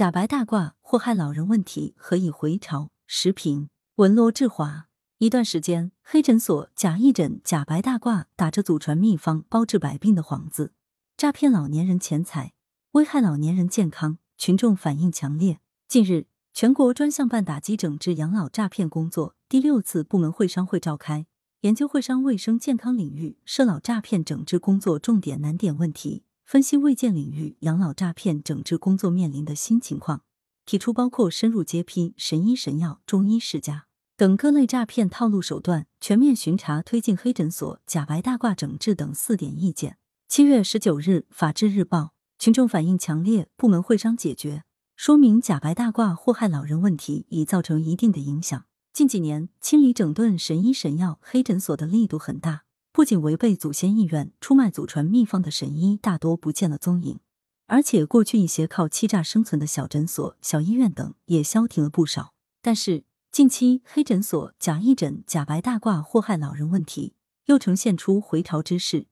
假白大褂祸害老人问题何以回潮？时评文罗志华。一段时间，黑诊所假义诊、假白大褂打着祖传秘方包治百病的幌子，诈骗老年人钱财，危害老年人健康，群众反应强烈。近日，全国专项办打击整治养老诈骗工作第六次部门会商会召开，研究会商卫生健康领域涉老诈骗整治工作重点难点问题。分析卫健领域养老诈骗整治工作面临的新情况，提出包括深入揭批神医神药、中医世家等各类诈骗套路手段，全面巡查推进黑诊所假白大褂整治等四点意见。七月十九日，《法制日报》群众反映强烈，部门会商解决，说明假白大褂祸害老人问题已造成一定的影响。近几年，清理整顿神医神药黑诊所的力度很大。不仅违背祖先意愿，出卖祖传秘方的神医大多不见了踪影，而且过去一些靠欺诈生存的小诊所、小医院等也消停了不少。但是近期黑诊所假义诊、假白大褂祸害老人问题又呈现出回潮之势。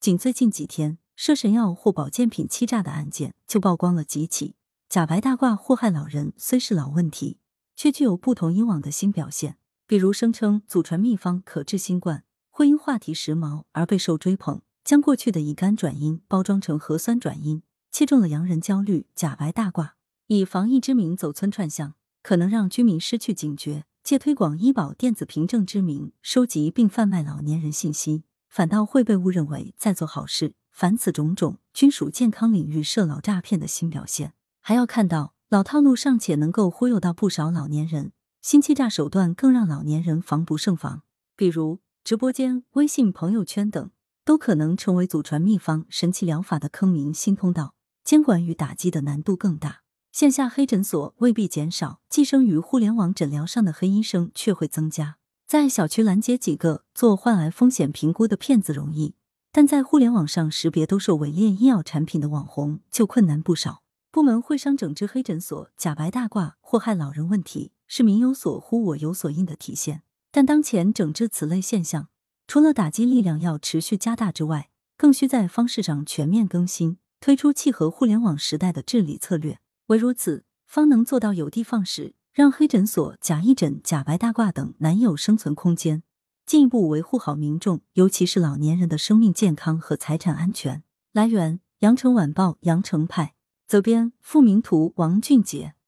仅最近几天，涉神药或保健品欺诈的案件就曝光了几起。假白大褂祸害老人虽是老问题，却具有不同以往的新表现，比如声称祖传秘方可治新冠。会因话题时髦而备受追捧，将过去的乙肝转阴包装成核酸转阴，切中了洋人焦虑。假白大褂以防疫之名走村串巷，可能让居民失去警觉；借推广医保电子凭证之名收集并贩卖老年人信息，反倒会被误认为在做好事。凡此种种，均属健康领域涉老诈骗的新表现。还要看到，老套路尚且能够忽悠到不少老年人，新欺诈手段更让老年人防不胜防，比如。直播间、微信朋友圈等都可能成为祖传秘方、神奇疗法的坑名新通道，监管与打击的难度更大。线下黑诊所未必减少，寄生于互联网诊疗上的黑医生却会增加。在小区拦截几个做患癌风险评估的骗子容易，但在互联网上识别兜售伪劣医药产品的网红就困难不少。部门会商整治黑诊所假白大褂祸害老人问题，是民有所呼，我有所应的体现。但当前整治此类现象，除了打击力量要持续加大之外，更需在方式上全面更新，推出契合互联网时代的治理策略。唯如此，方能做到有的放矢，让黑诊所、假义诊、假白大褂等难有生存空间，进一步维护好民众，尤其是老年人的生命健康和财产安全。来源：羊城晚报羊城派，责编：付明图，王俊杰。